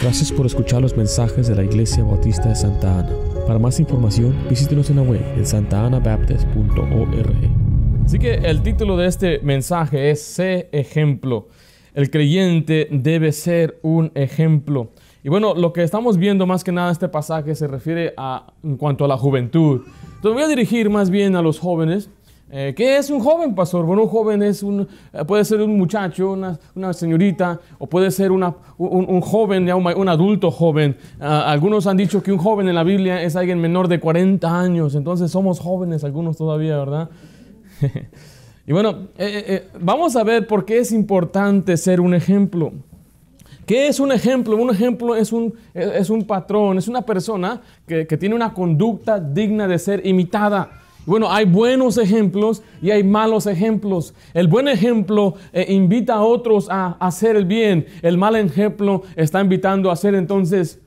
Gracias por escuchar los mensajes de la Iglesia Bautista de Santa Ana. Para más información, visítenos en la web en santaanabaptist.org. Así que el título de este mensaje es Sé ejemplo. El creyente debe ser un ejemplo. Y bueno, lo que estamos viendo más que nada este pasaje se refiere a en cuanto a la juventud. Entonces voy a dirigir más bien a los jóvenes eh, ¿Qué es un joven, pastor? Bueno, un joven es un, eh, puede ser un muchacho, una, señorita, o puede ser un, joven, ya un, adulto joven. Ah, algunos han dicho que un joven en la Biblia es alguien menor de 40 años, entonces somos jóvenes algunos todavía, ¿verdad? y bueno, eh, vamos a ver por qué es importante ser un ejemplo. ¿Qué es un ejemplo? Un ejemplo es un, es un patrón, es una persona que, que tiene una conducta digna de ser imitada. Bueno, hay buenos ejemplos y hay malos ejemplos. El buen ejemplo eh, invita a otros a, hacer el bien. El mal ejemplo está invitando a hacer entonces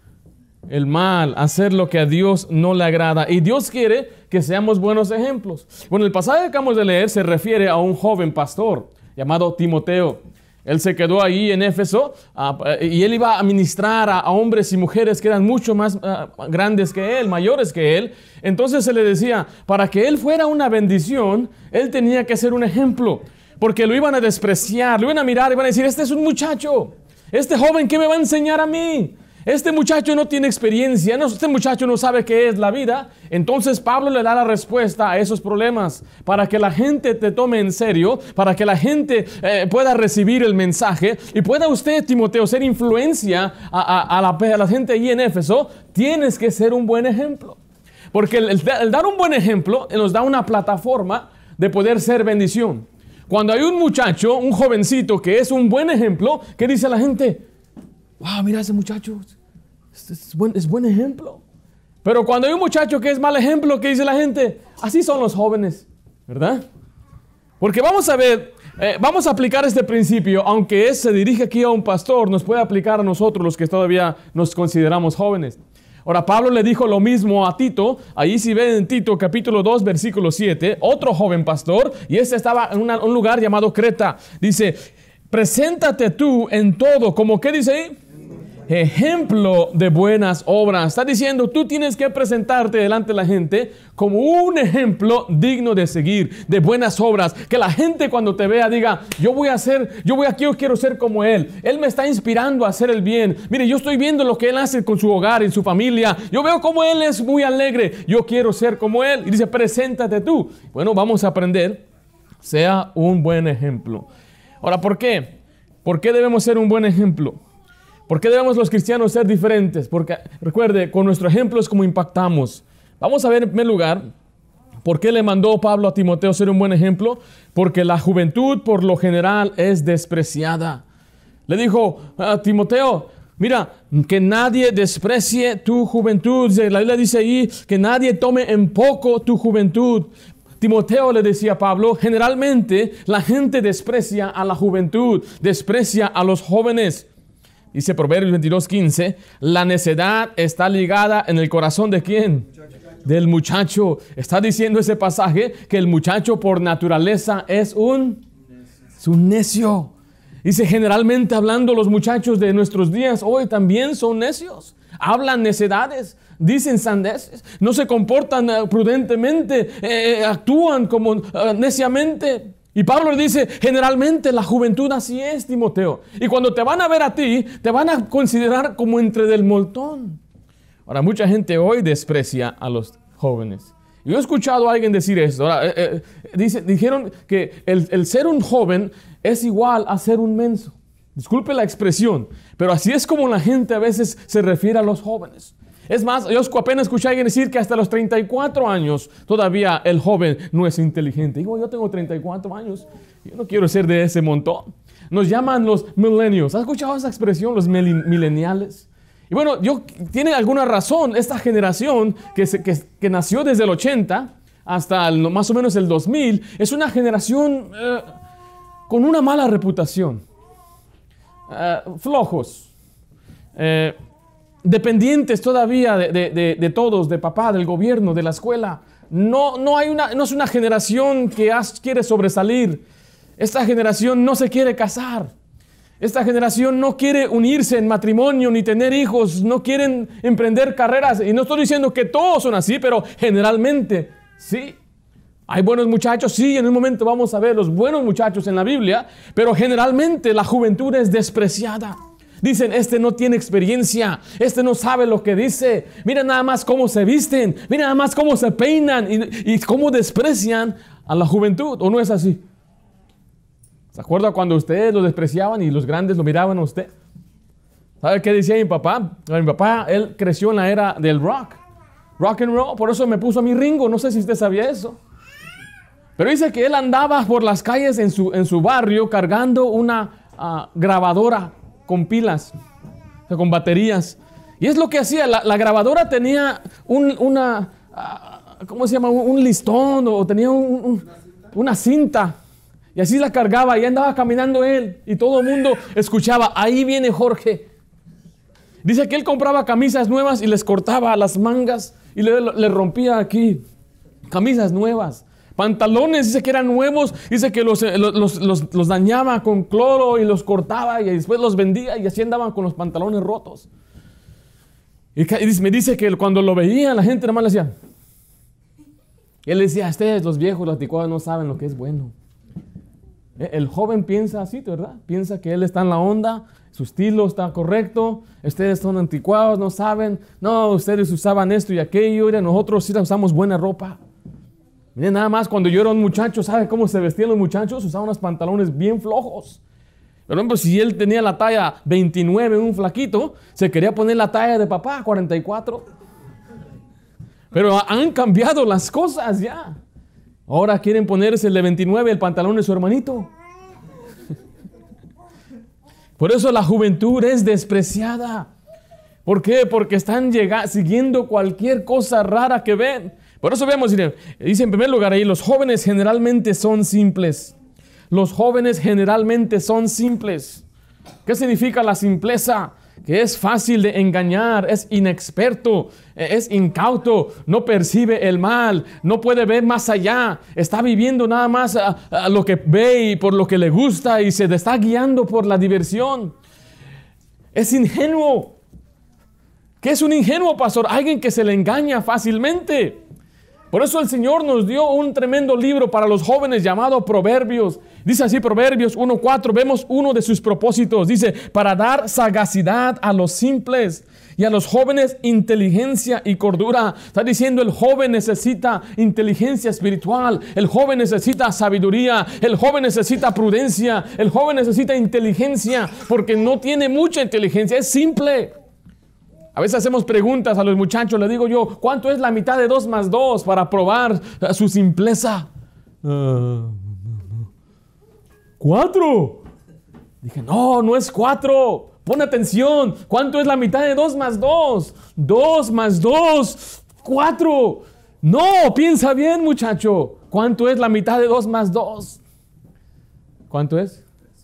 el mal, a hacer lo que a Dios no le agrada. Y Dios quiere que seamos buenos ejemplos. Bueno, el pasaje que acabamos de leer se refiere a un joven pastor llamado Timoteo. Él se quedó ahí en Éfeso ah, y él iba a ministrar a, hombres y mujeres que eran mucho más ah, grandes que él, mayores que él. Entonces se le decía, para que él fuera una bendición, él tenía que ser un ejemplo, porque lo iban a despreciar, lo iban a mirar iban a decir, este es un muchacho, este joven, ¿qué me va a enseñar a mí? Este muchacho no tiene experiencia, este muchacho no sabe qué es la vida. Entonces Pablo le da la respuesta a esos problemas para que la gente te tome en serio, para que la gente eh, pueda recibir el mensaje y pueda usted, Timoteo, ser influencia a, la, gente ahí en Éfeso. Tienes que ser un buen ejemplo. Porque el, dar un buen ejemplo nos da una plataforma de poder ser bendición. Cuando hay un muchacho, un jovencito que es un buen ejemplo, ¿qué dice la gente? Wow, mira ese muchacho, es, buen, es buen ejemplo. Pero cuando hay un muchacho que es mal ejemplo, ¿qué dice la gente? Así son los jóvenes, ¿verdad? Porque vamos a ver, eh, vamos a aplicar este principio, aunque se dirige aquí a un pastor, nos puede aplicar a nosotros los que todavía nos consideramos jóvenes. Ahora, Pablo le dijo lo mismo a Tito, ahí si ven en Tito capítulo 2, versículo 7, otro joven pastor, y este estaba en un lugar llamado Creta, dice, preséntate tú en todo, como que dice ahí, ejemplo de buenas obras. Está diciendo, tú tienes que presentarte delante de la gente como un ejemplo digno de seguir, de buenas obras. Que la gente cuando te vea diga, yo voy a hacer, yo voy aquí, yo quiero ser como él. Él me está inspirando a hacer el bien. Mire, yo estoy viendo lo que él hace con su hogar, en su familia. Yo veo cómo él es muy alegre. Yo quiero ser como él. Y dice, preséntate tú. Bueno, vamos a aprender. Sea un buen ejemplo. Ahora, ¿por qué? ¿Por qué debemos ser un buen ejemplo? ¿Por qué debemos los cristianos ser diferentes? Porque recuerde, con nuestro ejemplo es como impactamos. Vamos a ver en primer lugar, ¿por qué le mandó Pablo a Timoteo ser un buen ejemplo? Porque la juventud por lo general es despreciada. Le dijo a Timoteo, mira, que nadie desprecie tu juventud. La Biblia dice ahí que nadie tome en poco tu juventud. Timoteo le decía a Pablo, generalmente la gente desprecia a la juventud, desprecia a los jóvenes. Dice Proverbios 22, 15, la necedad está ligada en el corazón de quién? Del muchacho. Está diciendo ese pasaje que el muchacho por naturaleza es un, es un necio. Dice, generalmente hablando los muchachos de nuestros días hoy también son necios. Hablan necedades, dicen sandeces, no se comportan eh, prudentemente, eh, eh, actúan como neciamente. Y Pablo le dice, generalmente la juventud así es, Timoteo. Y cuando te van a ver a ti, te van a considerar como entre del montón. Ahora, mucha gente hoy desprecia a los jóvenes. Yo he escuchado a alguien decir esto. Ahora, eh, eh, dijeron que el ser un joven es igual a ser un menso. Disculpe la expresión, pero así es como la gente a veces se refiere a los jóvenes. Es más, yo apenas escuché a alguien decir que hasta los 34 años todavía el joven no es inteligente. Digo, yo tengo 34 años, yo no quiero ser de ese montón. Nos llaman los millennials. ¿Has escuchado esa expresión, los mileniales? Y bueno, yo, tiene alguna razón esta generación que, que, nació desde el 80 hasta más o menos el 2000, es una generación eh, con una mala reputación. Eh, flojos. Eh, dependientes todavía de, todos, de papá, del gobierno, de la escuela. No, no, hay una, no es una generación que quiere sobresalir. Esta generación no se quiere casar. Esta generación no quiere unirse en matrimonio ni tener hijos, no quieren emprender carreras. Y no estoy diciendo que todos son así, pero generalmente sí. Hay buenos muchachos, sí, en un momento vamos a ver los buenos muchachos en la Biblia, pero generalmente la juventud es despreciada. Dicen, este no tiene experiencia, este no sabe lo que dice. Mira nada más cómo se visten, mira nada más cómo se peinan y, cómo desprecian a la juventud. ¿O no es así? ¿Se acuerda cuando ustedes lo despreciaban y los grandes lo miraban a usted? ¿Sabe qué decía mi papá? Mi papá, él creció en la era del rock. Rock and roll, por eso me puso a mi Ringo. No sé si usted sabía eso. Pero dice que él andaba por las calles en su, en su barrio cargando una ah, grabadora con pilas, con baterías. Y es lo que hacía. La, grabadora tenía un, una, ah, ¿cómo se llama? Un, listón o tenía una cinta y así la cargaba y andaba caminando él y todo el mundo escuchaba, ahí viene Jorge. Dice que él compraba camisas nuevas y les cortaba las mangas y le, rompía aquí. Camisas nuevas. Pantalones, dice que eran nuevos, dice que los, eh, los, dañaba con cloro y los cortaba y después los vendía y así andaban con los pantalones rotos. Y me dice que cuando lo veía la gente nada más le decía, él decía, ustedes los viejos, los anticuados no saben lo que es bueno. Eh, el joven piensa así, ¿verdad? Piensa que él está en la onda, su estilo está correcto, ustedes son anticuados, no saben, no, ustedes usaban esto y aquello, y nosotros sí usamos buena ropa. Miren, nada más cuando yo era un muchacho, ¿sabe cómo se vestían los muchachos? Usaban unos pantalones bien flojos. Por ejemplo, si él tenía la talla 29, un flaquito, se quería poner la talla de papá, 44. Pero han cambiado las cosas ya. Ahora quieren ponerse el de 29 el pantalón de su hermanito. Por eso la juventud es despreciada. ¿Por qué? Porque están siguiendo cualquier cosa rara que ven. Por eso vemos, dice en primer lugar ahí, los jóvenes generalmente son simples. Los jóvenes generalmente son simples. ¿Qué significa la simpleza? que es fácil de engañar, es inexperto, eh, es incauto, no percibe el mal, no puede ver más allá, está viviendo nada más a, lo que ve y por lo que le gusta y se está guiando por la diversión. Es ingenuo. ¿Qué es un ingenuo, pastor? Alguien que se le engaña fácilmente. Por eso el Señor nos dio un tremendo libro para los jóvenes llamado Proverbios. Dice así Proverbios 1.4, vemos uno de sus propósitos. Dice, para dar sagacidad a los simples y a los jóvenes inteligencia y cordura. Está diciendo el joven necesita inteligencia espiritual, el joven necesita sabiduría, el joven necesita prudencia, el joven necesita inteligencia porque no tiene mucha inteligencia, es simple. A veces hacemos preguntas a los muchachos, le digo yo, ¿cuánto es la mitad de 2 más 2 para probar su simpleza? Uh, ¿Cuatro? Dije, no, no es cuatro. Pon atención. ¿Cuánto es la mitad de 2 más 2? 2 más 2, 4. No, piensa bien, muchacho. ¿Cuánto es la mitad de 2 más 2? ¿Cuánto es?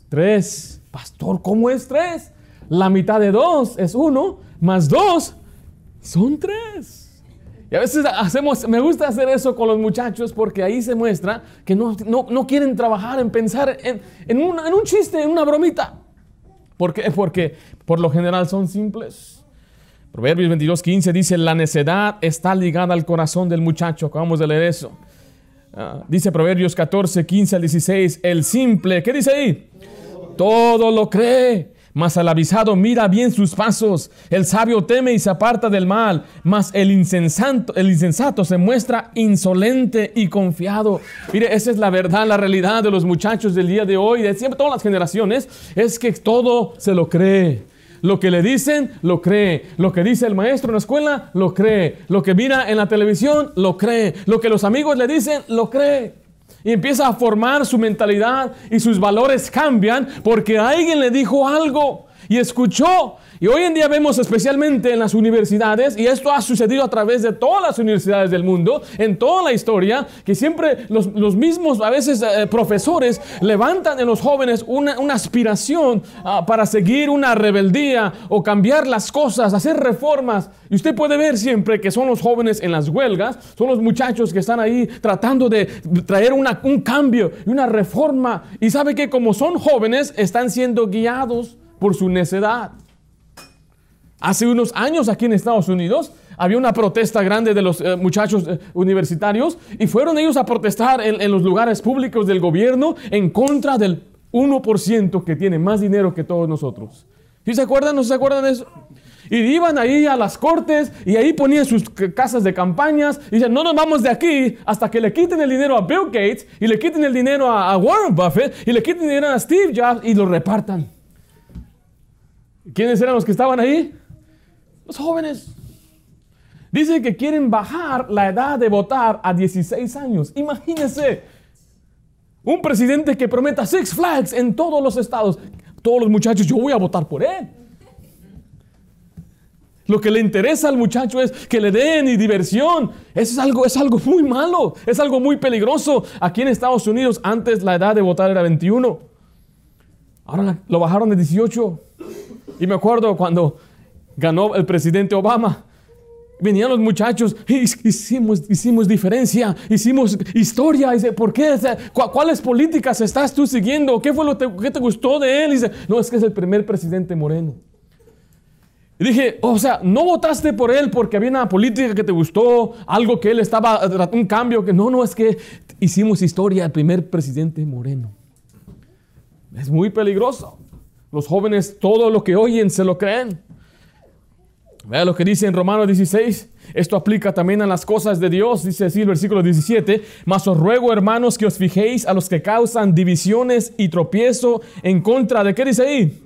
3. Pastor, ¿cómo es 3? La mitad de 2 es 1 más dos son tres. Y a veces hacemos, me gusta hacer eso con los muchachos porque ahí se muestra que no, quieren trabajar en pensar en, en, un chiste, en una bromita. ¿Por qué? Porque por lo general son simples. Proverbios 22, 15 dice, la necedad está ligada al corazón del muchacho. Acabamos de leer eso. Ah, dice Proverbios 14, 15 al 16, el simple, ¿qué dice ahí? Todo lo cree mas al avisado mira bien sus pasos. El sabio teme y se aparta del mal. Mas el insensato, el insensato se muestra insolente y confiado. Mire, esa es la verdad, la realidad de los muchachos del día de hoy, de siempre todas las generaciones, es que todo se lo cree. Lo que le dicen, lo cree. Lo que dice el maestro en la escuela, lo cree. Lo que mira en la televisión, lo cree. Lo que los amigos le dicen, lo cree. Y empieza a formar su mentalidad y sus valores cambian porque alguien le dijo algo. Y escuchó. Y hoy en día vemos especialmente en las universidades, y esto ha sucedido a través de todas las universidades del mundo, en toda la historia, que siempre los, mismos, a veces, eh, profesores levantan en los jóvenes una, aspiración ah, para seguir una rebeldía o cambiar las cosas, hacer reformas. Y usted puede ver siempre que son los jóvenes en las huelgas, son los muchachos que están ahí tratando de traer una, un cambio y una reforma. Y sabe que como son jóvenes, están siendo guiados por su necedad. Hace unos años aquí en Estados Unidos había una protesta grande de los eh, muchachos eh, universitarios y fueron ellos a protestar en, los lugares públicos del gobierno en contra del 1% que tiene más dinero que todos nosotros. ¿Sí se acuerdan? ¿No se acuerdan de eso? Y iban ahí a las cortes y ahí ponían sus casas de campañas y decían, no nos vamos de aquí hasta que le quiten el dinero a Bill Gates y le quiten el dinero a, a Warren Buffett y le quiten el dinero a Steve Jobs y lo repartan. ¿Quiénes eran los que estaban ahí? Los jóvenes. Dice que quieren bajar la edad de votar a 16 años. Imagínense. Un presidente que prometa Six Flags en todos los estados. Todos los muchachos, yo voy a votar por él. Lo que le interesa al muchacho es que le den y diversión. Eso es algo, es algo muy malo, es algo muy peligroso. Aquí en Estados Unidos antes la edad de votar era 21. Ahora lo bajaron de 18. Y me acuerdo cuando ganó el presidente Obama. Venían los muchachos, hicimos, hicimos diferencia, hicimos historia. Dice, ¿por qué? ¿Cuáles políticas estás tú siguiendo? ¿Qué fue lo que te gustó de él? Dice, no, es que es el primer presidente moreno. Y dije, o sea, no votaste por él porque había una política que te gustó, algo que él estaba, un cambio que no, no, es que hicimos historia, el primer presidente moreno. Es muy peligroso. Los jóvenes todo lo que oyen se lo creen. Vea lo que dice en Romanos 16. Esto aplica también a las cosas de Dios, dice así el versículo 17. Mas os ruego, hermanos, que os fijéis a los que causan divisiones y tropiezo en contra de, ¿qué dice ahí?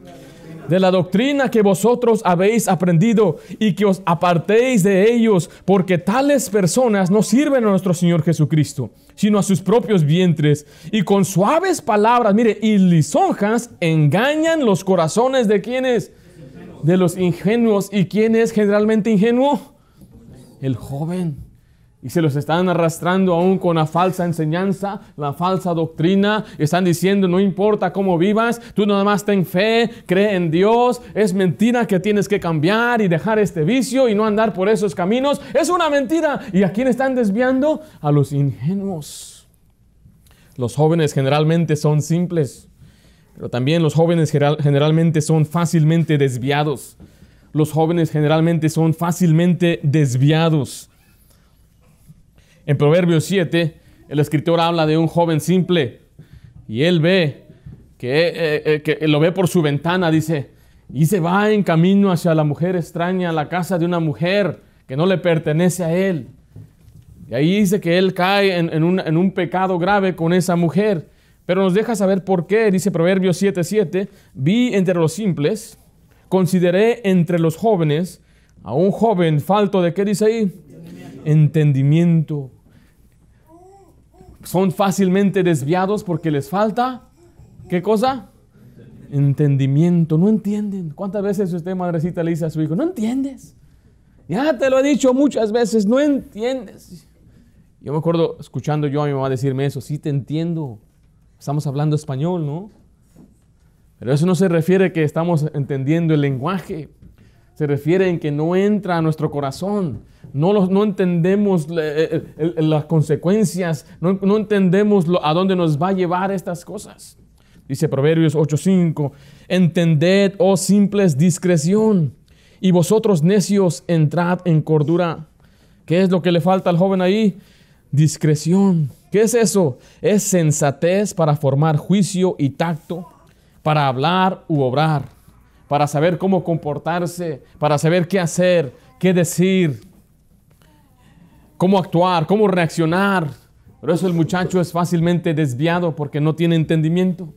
De la doctrina que vosotros habéis aprendido y que os apartéis de ellos, porque tales personas no sirven a nuestro Señor Jesucristo, sino a sus propios vientres, y con suaves palabras, mire, y lisonjas engañan los corazones de quienes de los ingenuos. ¿Y quién es generalmente ingenuo? El joven. Y se los están arrastrando aún con la falsa enseñanza, la falsa doctrina. Están diciendo, no importa cómo vivas, tú nada más ten fe, cree en Dios. Es mentira que tienes que cambiar y dejar este vicio y no andar por esos caminos. Es una mentira. ¿Y a quién están desviando? A los ingenuos. Los jóvenes generalmente son simples. Pero también los jóvenes generalmente son fácilmente desviados. Los jóvenes generalmente son fácilmente desviados. En Proverbios 7, el escritor habla de un joven simple y él ve que, eh, eh, que lo ve por su ventana, dice, y se va en camino hacia la mujer extraña, la casa de una mujer que no le pertenece a él. Y ahí dice que él cae en, un, en un pecado grave con esa mujer. Pero nos deja saber por qué, dice Proverbios 7:7, vi entre los simples, consideré entre los jóvenes a un joven falto de qué dice ahí? Entendimiento. Son fácilmente desviados porque les falta, ¿qué cosa? Entendimiento. No entienden. ¿Cuántas veces usted, madrecita, le dice a su hijo, no entiendes? Ya te lo he dicho muchas veces, no entiendes. Yo me acuerdo escuchando yo a mi mamá decirme eso, sí te entiendo, Estamos hablando español, ¿no? Pero eso no se refiere que estamos entendiendo el lenguaje. Se refiere en que no entra a nuestro corazón. No, no entendemos eh, eh, las consecuencias. No, no entendemos a dónde nos va a llevar estas cosas. Dice Proverbios 8:5. Entended, oh simples, discreción. Y vosotros necios, entrad en cordura. ¿Qué es lo que le falta al joven ahí? Discreción. ¿Qué es eso? Es sensatez para formar juicio y tacto, para hablar u obrar, para saber cómo comportarse, para saber qué hacer, qué decir, cómo actuar, cómo reaccionar. Pero eso el muchacho es fácilmente desviado porque no tiene entendimiento.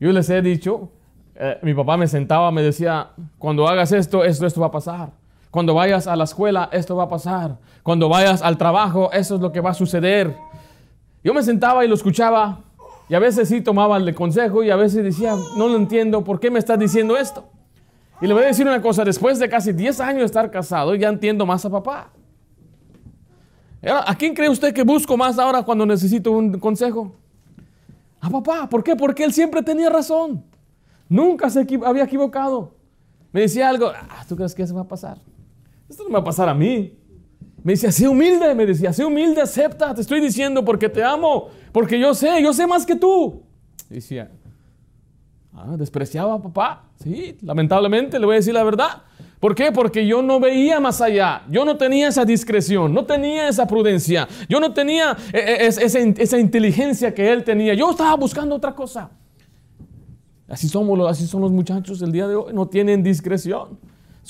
Yo les he dicho, eh, mi papá me sentaba, me decía, cuando hagas esto, esto, esto va a pasar. Cuando vayas a la escuela, esto va a pasar. Cuando vayas al trabajo, eso es lo que va a suceder. Yo me sentaba y lo escuchaba Y a veces sí tomaba consejo y a veces decía, no lo entiendo, ¿por qué me estás diciendo esto? Y le voy a decir una cosa, después de casi 10 años de estar casado, ya entiendo más a papá. ¿A quién cree usted que busco más ahora cuando necesito un consejo? A papá. ¿Por qué? Porque él siempre tenía razón. Nunca se había equivocado. Me decía algo, ah, ¿tú crees que eso va a pasar? Esto no me va a pasar a mí. Me decía, sé humilde, me decía, sé humilde, acepta, te estoy diciendo porque te amo, porque yo sé, yo sé más que tú. decía, ah, despreciaba a papá. Sí, lamentablemente le voy a decir la verdad. ¿Por qué? Porque yo no veía más allá, yo no tenía esa discreción, no tenía esa prudencia, yo no tenía eh, eh, esa, esa inteligencia que él tenía, yo estaba buscando otra cosa. Así somos, así son los muchachos el día de hoy, no tienen discreción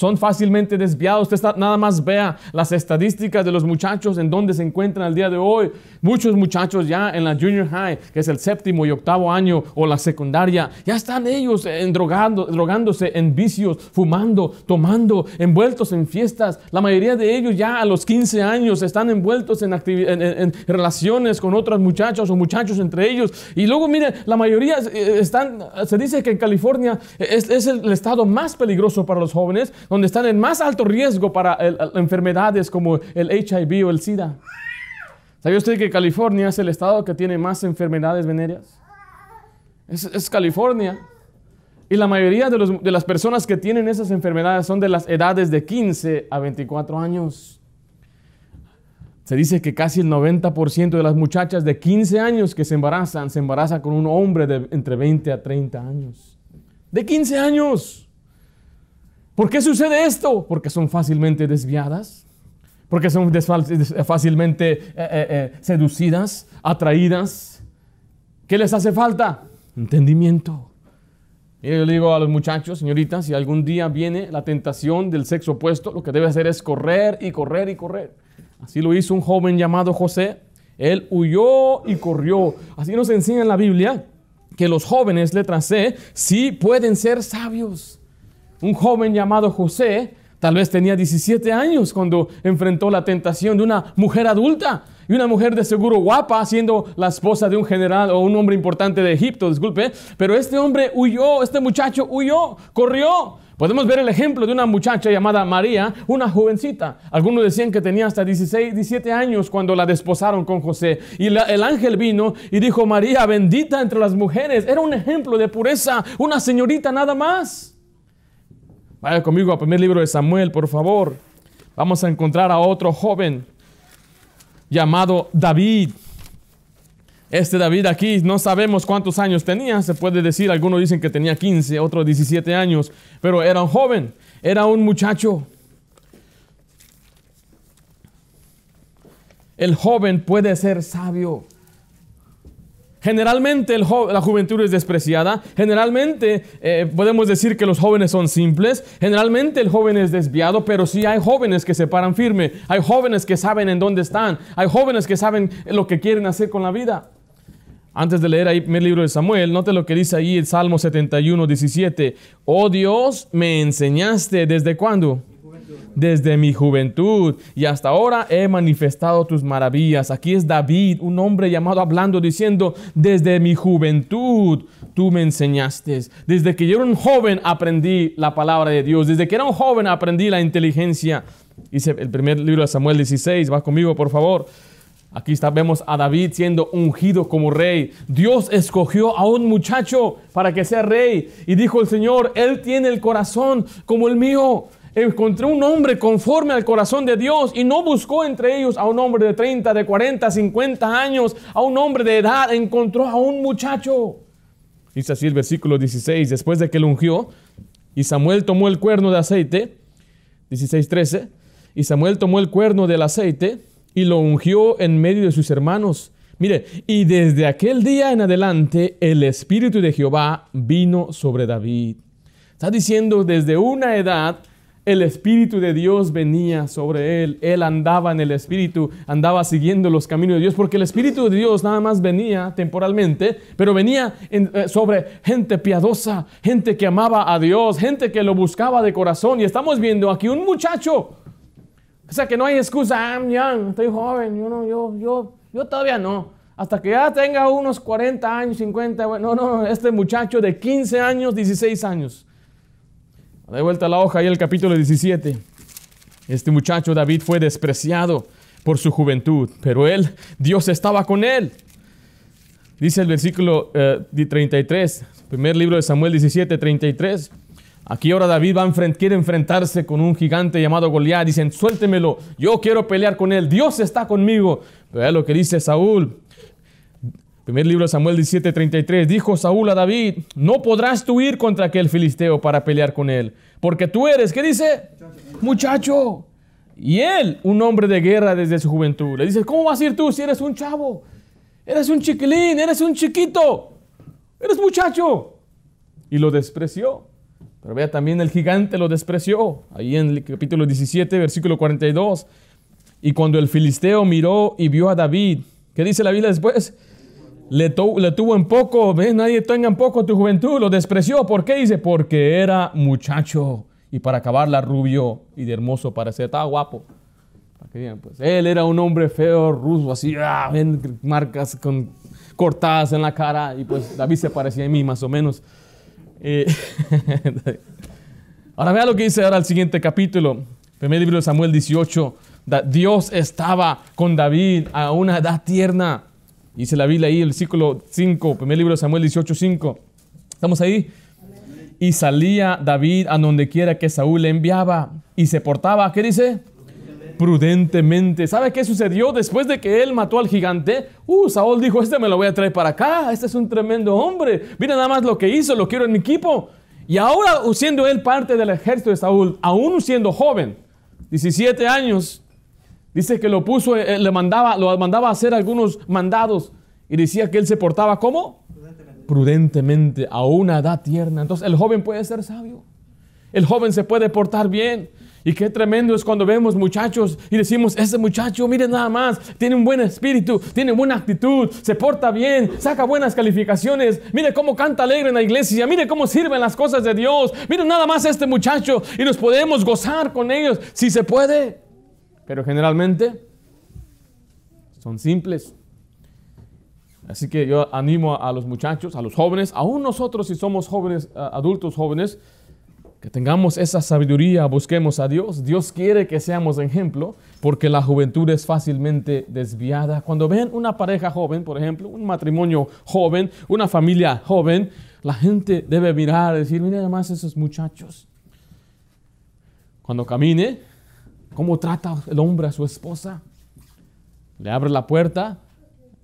son fácilmente desviados. Usted nada más vea las estadísticas de los muchachos en donde se encuentran al día de hoy. Muchos muchachos ya en la junior high, que es el séptimo y octavo año, o la secundaria, ya están ellos en drogando, drogándose en vicios, fumando, tomando, envueltos en fiestas. La mayoría de ellos ya a los 15 años están envueltos en, en, relaciones con otros muchachos o muchachos entre ellos. Y luego, mire, la mayoría eh, están, se dice que en California es, es el estado más peligroso para los jóvenes donde están en más alto riesgo para enfermedades como el HIV o el SIDA. ¿Sabía usted que California es el estado que tiene más enfermedades venéreas? Es, California. Y la mayoría de, de, las personas que tienen esas enfermedades son de las edades de 15 a 24 años. Se dice que casi el 90% de las muchachas de 15 años que se embarazan, se embarazan con un hombre de entre 20 a 30 años. De 15 años. ¿Por qué sucede esto? Porque son fácilmente desviadas, porque son fácilmente eh, eh, eh, seducidas, atraídas. ¿Qué les hace falta? Entendimiento. Yo le digo a los muchachos, señoritas, si algún día viene la tentación del sexo opuesto, lo que debe hacer es correr y correr y correr. Así lo hizo un joven llamado José. Él huyó y corrió. Así nos enseña en la Biblia que los jóvenes, letra C, sí pueden ser sabios un joven llamado José, tal vez tenía 17 años cuando enfrentó la tentación de una mujer adulta y una mujer de seguro guapa siendo la esposa de un general o un hombre importante de Egipto, disculpe, pero este hombre huyó, este muchacho huyó, corrió. Podemos ver el ejemplo de una muchacha llamada María, una jovencita. Algunos decían que tenía hasta 16, 17 años cuando la desposaron con José. Y el ángel vino y dijo, María, bendita entre las mujeres. Era un ejemplo de pureza, una señorita nada más. Vaya conmigo al primer libro de Samuel, por favor. Vamos a encontrar a otro joven llamado David. Este David aquí no sabemos cuántos años tenía, se puede decir, algunos dicen que tenía 15, otros 17 años, pero era un joven, era un muchacho. El joven puede ser sabio. Generalmente la juventud es despreciada, generalmente eh, podemos decir que los jóvenes son simples, generalmente el joven es desviado, pero sí hay jóvenes que se paran firme, hay jóvenes que saben en dónde están, hay jóvenes que saben lo que quieren hacer con la vida. Antes de leer ahí el libro de Samuel, note lo que dice ahí el Salmo 71, 17. Oh Dios, me enseñaste desde cuándo? Desde mi juventud y hasta ahora he manifestado tus maravillas. Aquí es David, un hombre llamado hablando, diciendo, desde mi juventud tú me enseñaste. Desde que yo era un joven aprendí la palabra de Dios. Desde que era un joven aprendí la inteligencia. Dice el primer libro de Samuel 16, va conmigo por favor. Aquí está, vemos a David siendo ungido como rey. Dios escogió a un muchacho para que sea rey. Y dijo el Señor, Él tiene el corazón como el mío encontré un hombre conforme al corazón de Dios y no buscó entre ellos a un hombre de 30, de 40, 50 años, a un hombre de edad, encontró a un muchacho. Dice así el versículo 16, después de que lo ungió, y Samuel tomó el cuerno de aceite, 16, 13, y Samuel tomó el cuerno del aceite y lo ungió en medio de sus hermanos. Mire, y desde aquel día en adelante el Espíritu de Jehová vino sobre David. Está diciendo desde una edad el Espíritu de Dios venía sobre él. Él andaba en el Espíritu, andaba siguiendo los caminos de Dios, porque el Espíritu de Dios nada más venía temporalmente, pero venía eh, sobre gente piadosa, gente que amaba a Dios, gente que lo buscaba de corazón. Y estamos viendo aquí un muchacho. O sea que no hay excusa, I'm young, estoy joven, yo, no, yo, yo, yo todavía no. hasta que ya tenga unos 40 años, 50. No, no, este muchacho de 15 años, 16 años. De vuelta a la hoja ahí el capítulo 17. Este muchacho David fue despreciado por su juventud, pero él, Dios estaba con él. Dice el versículo 33, eh, primer libro de Samuel 17, 33. Aquí ahora David va quiere enfrentarse con un gigante llamado Goliat. Dicen, suéltemelo, yo quiero pelear con él, Dios está conmigo. Pero lo que dice Saúl. Primer libro de Samuel 17, 33. Dijo Saúl a David, no podrás tú ir contra aquel filisteo para pelear con él, porque tú eres, ¿qué dice? Muchacho. Y él, un hombre de guerra desde su juventud. Le dice, ¿cómo vas a ir tú si eres un chavo? Eres un chiquilín, eres un chiquito, eres muchacho. Y lo despreció. Pero vea, también el gigante lo despreció. Ahí en el capítulo 17, versículo 42. Y cuando el filisteo miró y vio a David, ¿qué dice la Biblia después? Le, le tuvo en poco, ve, nadie tenga en poco tu juventud, lo despreció. ¿Por qué? Dice, porque era muchacho y para acabarla rubio y de hermoso parecer. Estaba guapo. Pues, él era un hombre feo, ruso, así, ah, marcas con, cortadas en la cara. Y pues David se parecía a mí más o menos. Eh, ahora vea lo que dice ahora el siguiente capítulo. Primer libro de Samuel 18. Dios estaba con David a una edad tierna. Dice la Biblia ahí, el versículo 5, primer libro de Samuel 18, 5. ¿Estamos ahí? Y salía David a donde quiera que Saúl le enviaba y se portaba, ¿qué dice? Prudentemente. ¿Sabe qué sucedió después de que él mató al gigante? Uh, Saúl dijo, este me lo voy a traer para acá, este es un tremendo hombre. Mira nada más lo que hizo, lo quiero en mi equipo. Y ahora, siendo él parte del ejército de Saúl, aún siendo joven, 17 años, dice que lo puso, eh, le mandaba, lo mandaba a hacer algunos mandados y decía que él se portaba como prudentemente a una edad tierna. Entonces el joven puede ser sabio. El joven se puede portar bien. Y qué tremendo es cuando vemos muchachos y decimos, ese muchacho, mire nada más, tiene un buen espíritu, tiene buena actitud, se porta bien, saca buenas calificaciones, mire cómo canta alegre en la iglesia, mire cómo sirven las cosas de Dios, mire nada más este muchacho y nos podemos gozar con ellos si se puede. Pero generalmente son simples, Así que yo animo a los muchachos, a los jóvenes, aún nosotros si somos jóvenes, adultos jóvenes, que tengamos esa sabiduría, busquemos a Dios. Dios quiere que seamos ejemplo, porque la juventud es fácilmente desviada. Cuando ven una pareja joven, por ejemplo, un matrimonio joven, una familia joven, la gente debe mirar y decir, mira además esos muchachos. Cuando camine, ¿cómo trata el hombre a su esposa? Le abre la puerta,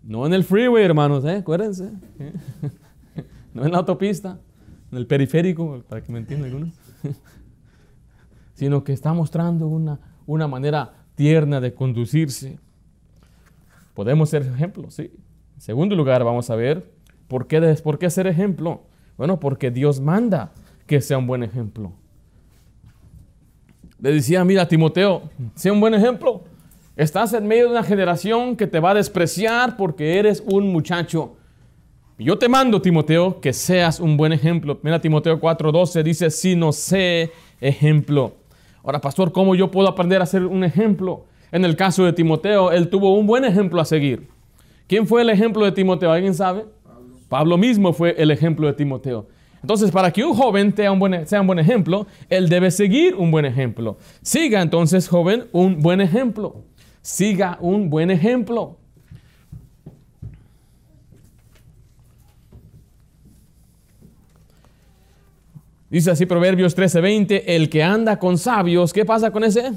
no en el freeway, hermanos, ¿eh? acuérdense. No en la autopista, en el periférico, para que me entiendan algunos. Sino que está mostrando una, una manera tierna de conducirse. Podemos ser ejemplos, sí. En segundo lugar, vamos a ver por qué, por qué ser ejemplo. Bueno, porque Dios manda que sea un buen ejemplo. Le decía, mira, Timoteo, sea un buen ejemplo. Estás en medio de una generación que te va a despreciar porque eres un muchacho. Yo te mando, Timoteo, que seas un buen ejemplo. Mira, Timoteo 4:12 dice, si no sé ejemplo. Ahora, pastor, ¿cómo yo puedo aprender a ser un ejemplo? En el caso de Timoteo, él tuvo un buen ejemplo a seguir. ¿Quién fue el ejemplo de Timoteo? ¿Alguien sabe? Pablo, mismo fue el ejemplo de Timoteo. Entonces, para que un joven sea un, buen, ejemplo, él debe seguir un buen ejemplo. Siga entonces, joven, un buen ejemplo siga un buen ejemplo. Dice así Proverbios 13:20, el que anda con sabios, ¿qué pasa con ese?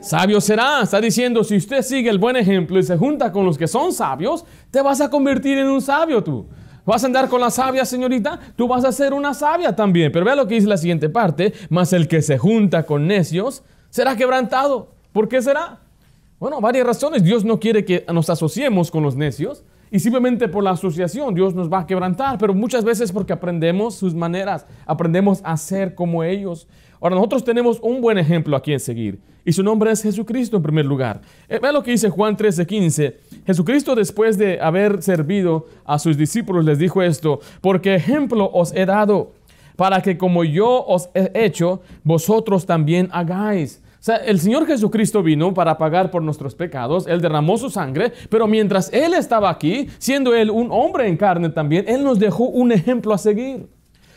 Sabio será. Está diciendo, si usted sigue el buen ejemplo y se junta con los que son sabios, te vas a convertir en un sabio tú. ¿Vas a andar con la sabia, señorita? Tú vas a ser una sabia también. Pero vea lo que dice la siguiente parte. Más el que se junta con necios será quebrantado. ¿Por qué será? Bueno, varias razones. Dios no quiere que nos asociemos con los necios y simplemente por la asociación Dios nos va a quebrantar, pero muchas veces porque aprendemos sus maneras, aprendemos a ser como ellos. Ahora, nosotros tenemos un buen ejemplo a quien seguir y su nombre es Jesucristo en primer lugar. Eh, Vean lo que dice Juan 13:15. Jesucristo después de haber servido a sus discípulos les dijo esto, porque ejemplo os he dado para que como yo os he hecho, vosotros también hagáis. O sea, el Señor Jesucristo vino para pagar por nuestros pecados, Él derramó su sangre, pero mientras Él estaba aquí, siendo Él un hombre en carne también, Él nos dejó un ejemplo a seguir.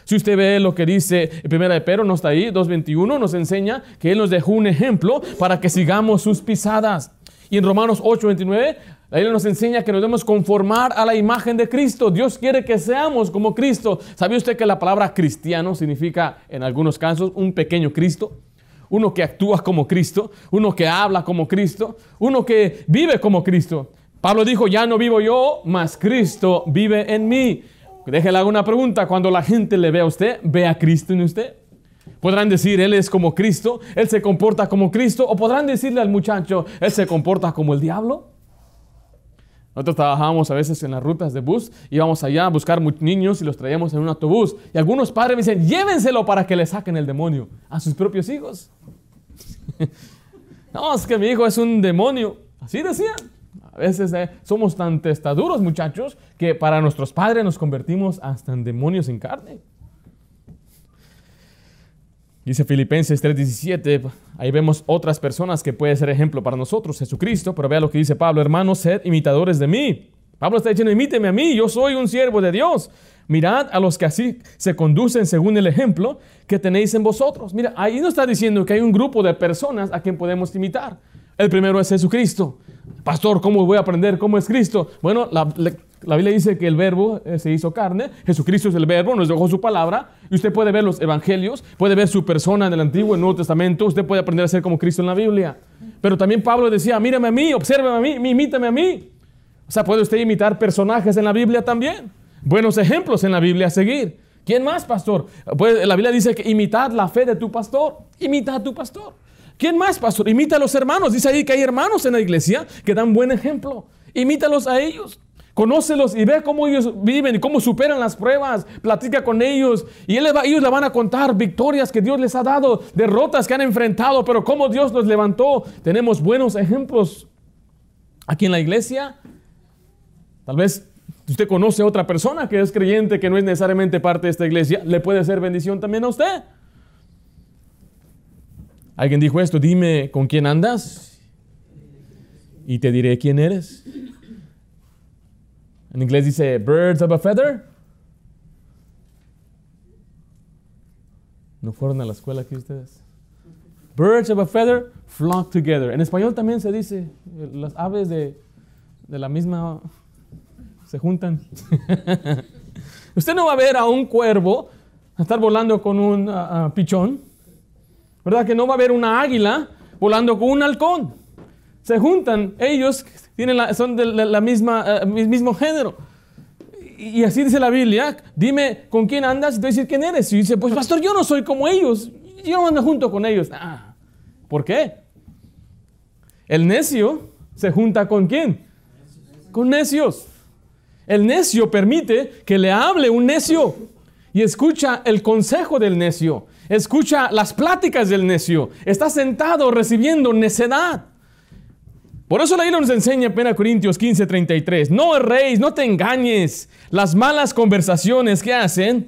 Si usted ve lo que dice Primera de Pedro, no está ahí, 2.21, nos enseña que Él nos dejó un ejemplo para que sigamos sus pisadas. Y en Romanos 8.29, la Biblia nos enseña que nos debemos conformar a la imagen de Cristo. Dios quiere que seamos como Cristo. ¿Sabía usted que la palabra cristiano significa, en algunos casos, un pequeño Cristo? Uno que actúa como Cristo, uno que habla como Cristo, uno que vive como Cristo. Pablo dijo, ya no vivo yo, mas Cristo vive en mí. Déjele hago una pregunta. Cuando la gente le ve a usted, ¿ve a Cristo en usted? Podrán decir, Él es como Cristo, Él se comporta como Cristo, o podrán decirle al muchacho, Él se comporta como el diablo. Nosotros trabajábamos a veces en las rutas de bus, íbamos allá a buscar niños y los traíamos en un autobús. Y algunos padres me dicen, llévenselo para que le saquen el demonio a sus propios hijos. no, es que mi hijo es un demonio. Así decían. A veces eh, somos tan testaduros, muchachos, que para nuestros padres nos convertimos hasta en demonios en carne. Dice Filipenses 3:17, ahí vemos otras personas que pueden ser ejemplo para nosotros, Jesucristo, pero vea lo que dice Pablo, hermanos, sed imitadores de mí. Pablo está diciendo, imíteme a mí, yo soy un siervo de Dios. Mirad a los que así se conducen según el ejemplo que tenéis en vosotros. Mira, ahí no está diciendo que hay un grupo de personas a quien podemos imitar. El primero es Jesucristo. Pastor, ¿cómo voy a aprender cómo es Cristo? Bueno, la, Biblia dice que el verbo eh, se hizo carne, Jesucristo es el verbo, nos dejó su palabra, y usted puede ver los evangelios, puede ver su persona en el Antiguo y Nuevo Testamento, usted puede aprender a ser como Cristo en la Biblia. Pero también Pablo decía, mírame a mí, obsérvame a mí, imítame a mí. O sea, puede usted imitar personajes en la Biblia también. Buenos ejemplos en la Biblia a seguir. ¿Quién más, pastor? Pues la Biblia dice que imitad la fe de tu pastor. Imita a tu pastor. ¿Quién más, pastor? Imita a los hermanos. Dice ahí que hay hermanos en la iglesia que dan buen ejemplo. Imítalos a ellos. Conócelos y ve cómo ellos viven y cómo superan las pruebas. Platica con ellos y ellos le van a contar victorias que Dios les ha dado, derrotas que han enfrentado, pero cómo Dios los levantó. Tenemos buenos ejemplos aquí en la iglesia. Tal vez usted conoce a otra persona que es creyente, que no es necesariamente parte de esta iglesia. Le puede ser bendición también a usted. Alguien dijo esto, dime con quién andas y te diré quién eres. En inglés dice birds of a feather. ¿No fueron a la escuela aquí ustedes? Birds of a feather flock together. En español también se dice, las aves de, la misma se juntan. Usted no va a ver a un cuervo estar volando con un pichón ¿Verdad? Que no va a haber una águila volando con un halcón. Se juntan, ellos tienen son del la misma, eh, mismo género. Y, así dice la Biblia, dime con quién andas y te voy a decir quién eres. Y dice, pues pastor, yo no soy como ellos, yo no ando junto con ellos. Ah, ¿Por qué? El necio se junta con quién? Con necios. El necio permite que le hable un necio y escucha el consejo del necio. Escucha las pláticas del necio. Está sentado recibiendo necedad. Por eso la Biblia nos enseña en 1 Corintios 15, 33. No erréis, no te engañes. Las malas conversaciones que hacen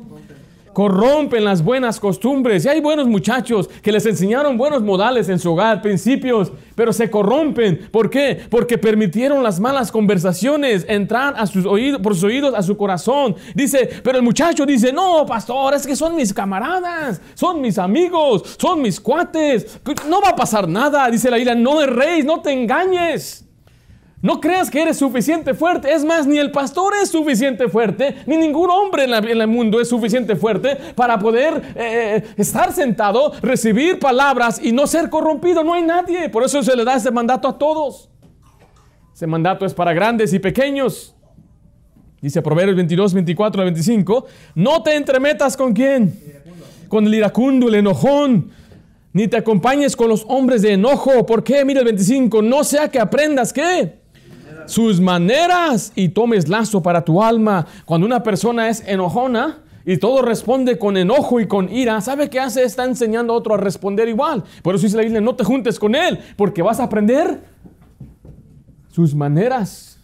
corrompen las buenas costumbres. Y hay buenos muchachos que les enseñaron buenos modales en su hogar, principios, pero se corrompen. ¿Por qué? Porque permitieron las malas conversaciones entrar a sus oídos, por sus oídos a su corazón. Dice, pero el muchacho dice, no, pastor, es que son mis camaradas, son mis amigos, son mis cuates. No va a pasar nada. Dice la Biblia, no erréis, no te engañes. No creas que eres suficiente fuerte. Es más, ni el pastor es suficiente fuerte, ni ningún hombre en, el mundo es suficiente fuerte para poder eh, estar sentado, recibir palabras y no ser corrompido. No hay nadie. Por eso se le da ese mandato a todos. Ese mandato es para grandes y pequeños. Dice Proverbios 22, 24 25. No te entremetas con quién. Con el iracundo, el enojón. Ni te acompañes con los hombres de enojo. ¿Por qué? Mira el 25. No sea que aprendas qué sus maneras y tomes lazo para tu alma. Cuando una persona es enojona y todo responde con enojo y con ira, ¿sabe qué hace? Está enseñando a otro a responder igual. Por eso dice la Biblia, no te juntes con él, porque vas a aprender sus maneras.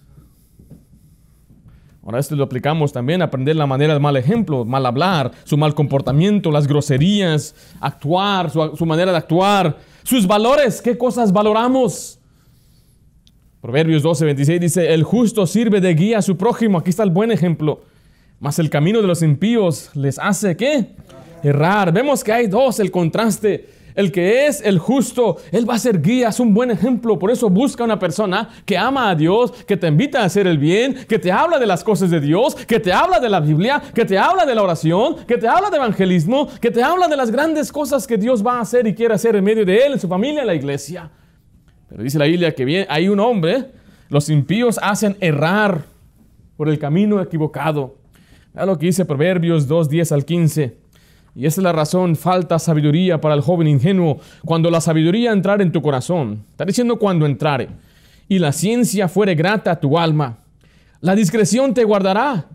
Ahora esto lo aplicamos también, aprender la manera de mal ejemplo, mal hablar, su mal comportamiento, las groserías, actuar, su, su manera de actuar sus valores, qué cosas valoramos. Proverbios 12, 26 dice, el justo sirve de guía a su prójimo. Aquí está el buen ejemplo. Mas el camino de los impíos les hace, ¿qué? Errar. Vemos que hay dos, el contraste. El que es el justo, él va a ser guía, es un buen ejemplo. Por eso busca una persona que ama a Dios, que te invita a hacer el bien, que te habla de las cosas de Dios, que te habla de la Biblia, que te habla de la oración, que te habla de evangelismo, que te habla de las grandes cosas que Dios va a hacer y quiere hacer en medio de él, en su familia, en la iglesia. Pero dice la Biblia que hay un hombre, los impíos hacen errar por el camino equivocado. Vea lo que dice Proverbios 2, 10 al 15. Y esa es la razón, falta sabiduría para el joven ingenuo. Cuando la sabiduría entrar en tu corazón, está diciendo cuando entrare, y la ciencia fuere grata a tu alma, la discreción te guardará,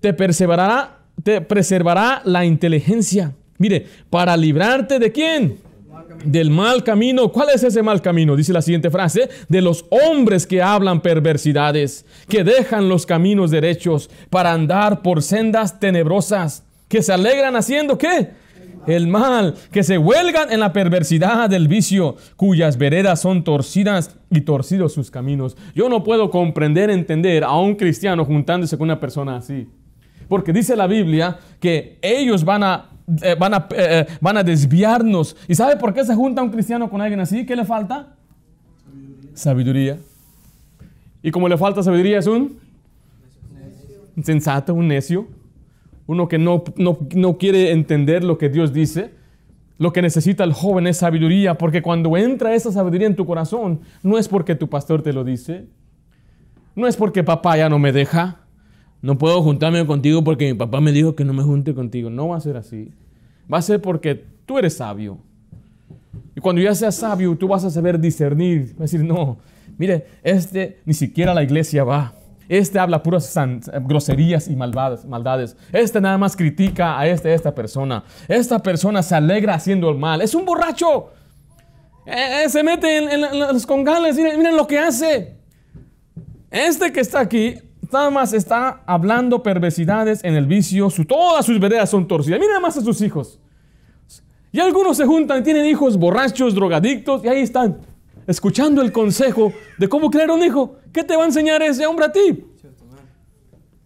te preservará, te preservará la inteligencia. Mire, para librarte de quién? Del mal camino. ¿Cuál es ese mal camino? Dice la siguiente frase, de los hombres que hablan perversidades, que dejan los caminos derechos para andar por sendas tenebrosas, que se alegran haciendo qué? El mal, que se huelgan en la perversidad del vicio, cuyas veredas son torcidas y torcidos sus caminos. Yo no puedo comprender, entender a un cristiano juntándose con una persona así. Porque dice la Biblia que ellos van a eh, van, a, eh, eh, van a desviarnos. ¿Y sabe por qué se junta un cristiano con alguien así? ¿Qué le falta? Sabiduría. Y como le falta sabiduría es un insensato, un necio, uno que no, no, no quiere entender lo que Dios dice. Lo que necesita el joven es sabiduría, porque cuando entra esa sabiduría en tu corazón, no es porque tu pastor te lo dice, no es porque papá ya no me deja, no puedo juntarme contigo porque mi papá me dijo que no me junte contigo. No va a ser así. Va a ser porque tú eres sabio. Y cuando ya seas sabio, tú vas a saber discernir. Va a decir, no, mire, este ni siquiera a la iglesia va. Este habla puras groserías y malvadas, maldades. Este nada más critica a este, esta persona. Esta persona se alegra haciendo el mal. Es un borracho. Eh, eh, se mete en, los congales. miren lo que hace. Este que está aquí nada más está hablando perversidades en el vicio, su, todas sus veredas son torcidas. Mira más a sus hijos. Y algunos se juntan, tienen hijos borrachos, drogadictos, y ahí están, escuchando el consejo de cómo crear un hijo. ¿Qué te va a enseñar ese hombre a ti?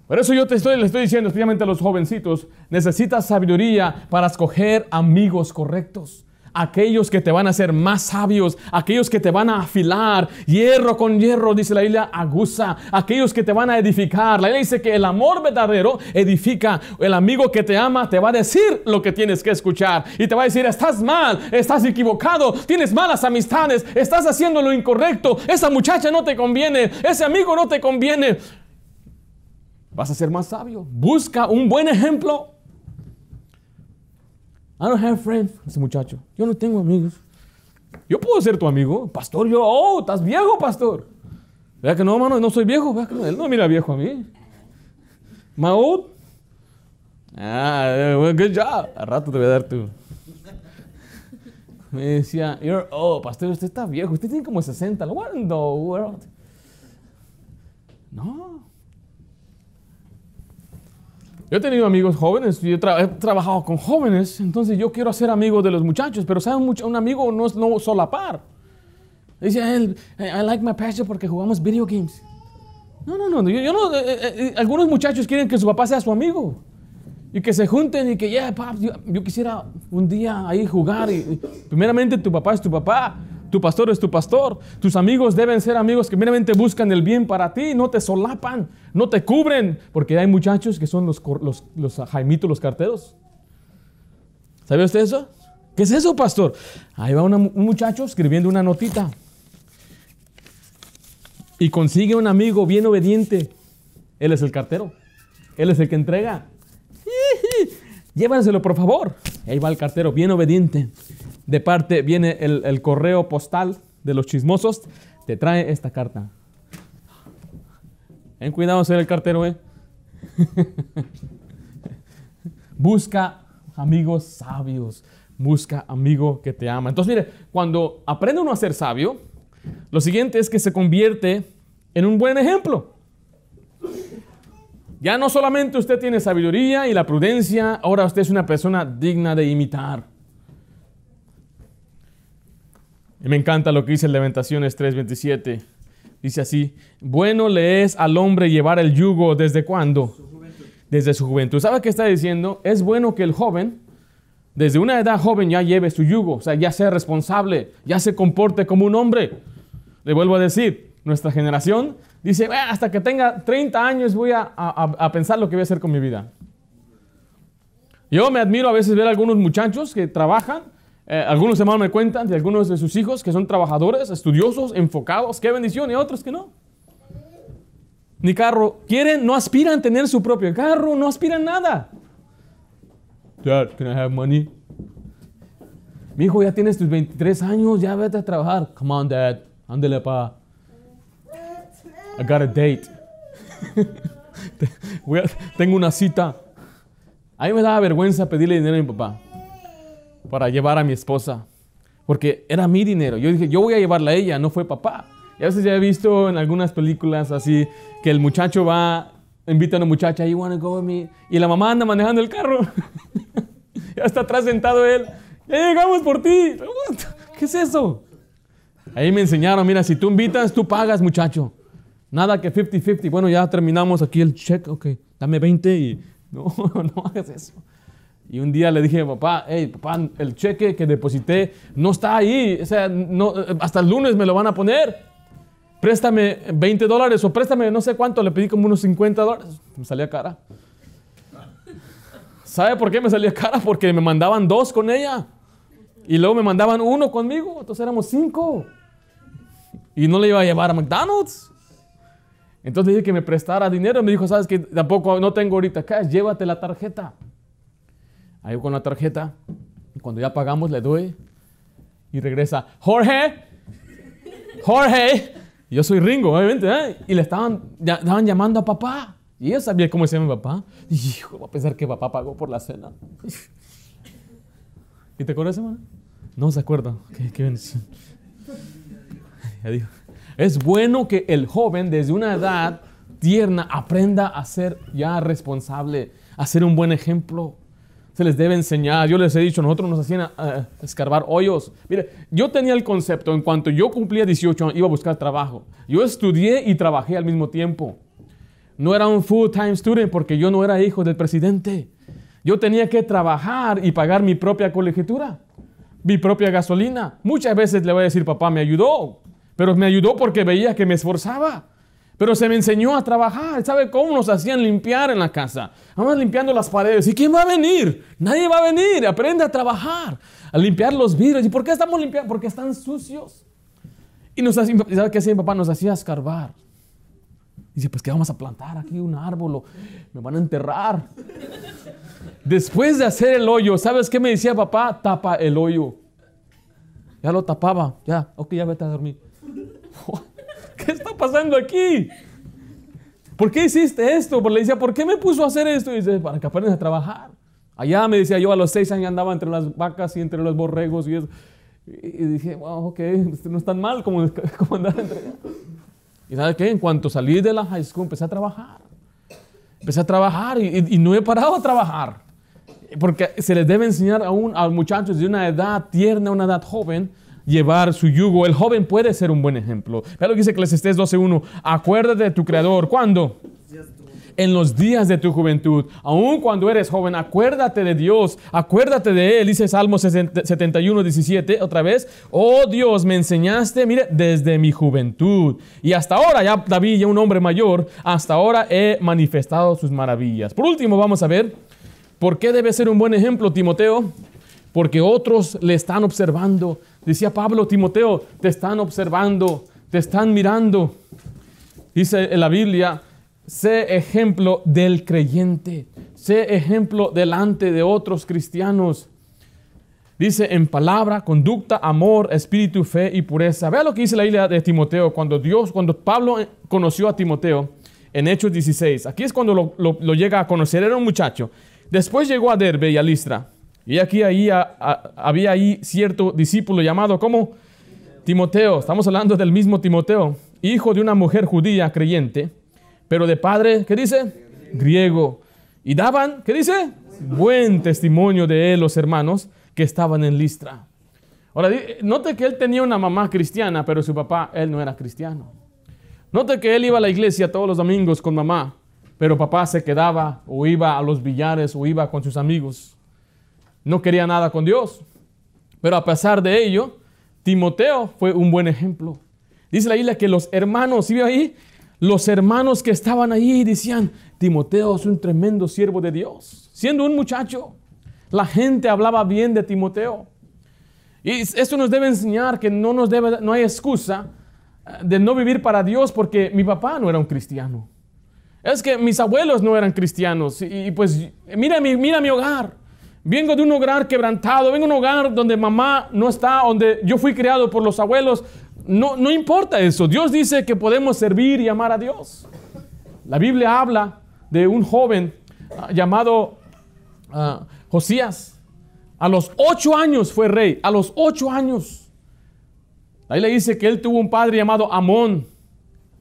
Por eso yo te estoy, le estoy diciendo, especialmente a los jovencitos, necesitas sabiduría para escoger amigos correctos aquellos que te van a hacer más sabios, aquellos que te van a afilar, hierro con hierro, dice la Biblia, aguza, aquellos que te van a edificar. La Biblia dice que el amor verdadero edifica. El amigo que te ama te va a decir lo que tienes que escuchar y te va a decir, estás mal, estás equivocado, tienes malas amistades, estás haciendo lo incorrecto, esa muchacha no te conviene, ese amigo no te conviene. Vas a ser más sabio. Busca un buen ejemplo I don't have friends. Ese muchacho, yo no tengo amigos. Yo puedo ser tu amigo, pastor. Yo, oh, estás viejo, pastor. Vea que no, mano, no soy viejo. Vea que él no mira viejo a mí. Maud. Ah, good job. A rato te voy a dar tu. Me decía, you're, oh, pastor, usted está viejo. Usted tiene como 60. What in the world? No. Yo he tenido amigos jóvenes, yo he trabajado con jóvenes, entonces yo quiero ser amigo de los muchachos, pero ¿saben? Un amigo no es no solapar. Dice él, I like my passion porque jugamos video games. No, no, no, yo, no, eh, eh, eh, algunos muchachos quieren que su papá sea su amigo y que se junten y que, yeah, papá, yo, quisiera un día ahí jugar y, primeramente tu papá es tu papá, tu pastor es tu pastor. Tus amigos deben ser amigos que meramente buscan el bien para ti, no te solapan, no te cubren, porque hay muchachos que son los, los, los jaimitos, los carteros. ¿Sabe usted eso? ¿Qué es eso, pastor? Ahí va un muchacho escribiendo una notita y consigue un amigo bien obediente. Él es el cartero. Él es el que entrega. Llévanselo, por favor. Ahí va el cartero, bien obediente de parte viene el, correo postal de los chismosos, te trae esta carta. Ten cuidado ser el cartero, ¿eh? busca amigos sabios, busca amigo que te ama. Entonces, mire, cuando aprende uno a ser sabio, lo siguiente es que se convierte en un buen ejemplo. Ya no solamente usted tiene sabiduría y la prudencia, ahora usted es una persona digna de imitar. Y me encanta lo que dice Lamentaciones 3:27. Dice así, bueno le es al hombre llevar el yugo desde cuándo? Desde su juventud. ¿Sabe qué está diciendo? Es bueno que el joven, desde una edad joven, ya lleve su yugo, o sea, ya sea responsable, ya se comporte como un hombre. Le vuelvo a decir, nuestra generación dice, "Ah, hasta que tenga 30 años voy a, a- a pensar lo que voy a hacer con mi vida. Yo me admiro a veces ver a algunos muchachos que trabajan, eh, algunos hermanos me cuentan de algunos de sus hijos que son trabajadores, estudiosos, enfocados, qué bendición, y otros que no. Ni carro, quieren, no aspiran a tener su propio carro, no aspiran nada. Dad, can I have money? Mi hijo, ya tienes tus 23 años, ya vete a trabajar. Come on, dad, ándale pa. I got a date. Tengo una cita. A mí me daba vergüenza pedirle dinero a mi papá para llevar a mi esposa, porque era mi dinero. Yo dije, yo voy a llevarla a ella, no fue papá. Y a veces ya he visto en algunas películas así que el muchacho va, invita a una muchacha, you wanna go with me? Y la mamá anda manejando el carro. ya está atrás sentado él. Ya llegamos por ti. ¿Qué es eso? Ahí me enseñaron, mira, si tú invitas, tú pagas, muchacho. Nada que 50-50. Bueno, ya terminamos aquí el check, ok, dame 20 y no, no hagas eso. Y un día le dije papá, hey, papá, el cheque que deposité no está ahí, o sea, hasta el lunes me lo van a poner. Préstame 20 dólares o préstame no sé cuánto, le pedí como unos 50 dólares. Me salía cara. ¿Sabe por qué me salía cara? Porque me mandaban dos con ella. Y luego me mandaban uno conmigo, entonces éramos cinco. Y no le iba a llevar a McDonald's. Entonces le dije que me prestara dinero. Me dijo, sabes que tampoco no tengo ahorita cash, llévate la tarjeta. Ahí con la tarjeta. Y cuando ya pagamos le doy. Y regresa, Jorge, Jorge. Yo soy Ringo, obviamente. ¿eh? Y le estaban, ya- estaban llamando a papá. Y ella sabía cómo se llama mi papá. Y hijo, va a pensar que papá pagó por la cena. ¿Y te acuerdas, hermano? No se acuerda. Qué, qué bendición. Ya digo. Es bueno que el joven desde una edad tierna aprenda a ser ya responsable, a ser un buen ejemplo. Se les debe enseñar. Yo les he dicho, nosotros nos hacían eh, escarbar hoyos. Mire, yo tenía el concepto, en cuanto yo cumplía 18 años, iba a buscar trabajo. Yo estudié y trabajé al mismo tiempo. No era un full-time student porque yo no era hijo del presidente. Yo tenía que trabajar y pagar mi propia colegiatura, mi propia gasolina. Muchas veces le voy a decir, papá me ayudó, pero me ayudó porque veía que me esforzaba. Pero se me enseñó a trabajar. ¿Sabe cómo nos hacían limpiar en la casa? Vamos limpiando las paredes. ¿Y quién va a venir? Nadie va a venir. Aprende a trabajar, a limpiar los vidrios. ¿Y por qué estamos limpiando? Porque están sucios. Y nos hacía, ¿sabe qué hacía mi papá? Nos hacía escarbar. Dice, pues que vamos a plantar aquí un árbol me van a enterrar. Después de hacer el hoyo, ¿sabes qué me decía papá? Tapa el hoyo. Ya lo tapaba, ya, ok, ya vete a dormir. ¿Qué está pasando aquí? ¿Por qué hiciste esto? Porque le decía, ¿por qué me puso a hacer esto? Y dice, para que aprendas a trabajar. Allá me decía yo, a los seis años andaba entre las vacas y entre los borregos y eso. Y dije, wow, ok, esto no es tan mal como, como andar entre ¿Y sabes qué? En cuanto salí de la high school, empecé a trabajar. Empecé a trabajar y, y- y no he parado a trabajar. Porque se les debe enseñar a, un, a muchachos de una edad tierna, una edad joven, llevar su yugo. El joven puede ser un buen ejemplo. Ve lo que dice Eclesiastés 12.1. Acuérdate de tu Creador. ¿Cuándo? En los días de tu juventud. Aun cuando eres joven, acuérdate de Dios. Acuérdate de Él. Dice Salmo 71.17 otra vez. Oh Dios, me enseñaste, mire, desde mi juventud. Y hasta ahora, ya David, ya un hombre mayor, hasta ahora he manifestado sus maravillas. Por último, vamos a ver. ¿Por qué debe ser un buen ejemplo, Timoteo? Porque otros le están observando. Decía Pablo, Timoteo, te están observando, te están mirando. Dice en la Biblia, sé ejemplo del creyente, sé ejemplo delante de otros cristianos. Dice en palabra, conducta, amor, espíritu, fe y pureza. Vea lo que dice la Biblia de Timoteo cuando Dios, cuando Pablo conoció a Timoteo en Hechos 16. Aquí es cuando lo, lo- lo llega a conocer, era un muchacho. Después llegó a Derbe y a Listra. Y aquí había ahí cierto discípulo llamado como Timoteo. Estamos hablando del mismo Timoteo, hijo de una mujer judía creyente, pero de padre, ¿qué dice? Griego. Y daban, ¿qué dice? Buen testimonio de él los hermanos que estaban en Listra. Ahora, note que él tenía una mamá cristiana, pero su papá, él no era cristiano. Note que él iba a la iglesia todos los domingos con mamá, pero papá se quedaba o iba a los billares o iba con sus amigos. No quería nada con Dios. Pero a pesar de ello, Timoteo fue un buen ejemplo. Dice la isla que los hermanos, ¿sí ahí? Los hermanos que estaban ahí decían, Timoteo es un tremendo siervo de Dios. Siendo un muchacho, la gente hablaba bien de Timoteo. Y esto nos debe enseñar que no, nos debe, no hay excusa eh, de no vivir para Dios porque mi papá no era un cristiano. Es que mis abuelos no eran cristianos. Y, pues mira mi, mira mi hogar. Vengo de un hogar quebrantado, vengo de un hogar donde mamá no está, donde yo fui criado por los abuelos. No, no importa eso. Dios dice que podemos servir y amar a Dios. La Biblia habla de un joven ah, llamado ah, Josías. A los ocho años fue rey, a los ocho años. Ahí le dice que él tuvo un padre llamado Amón.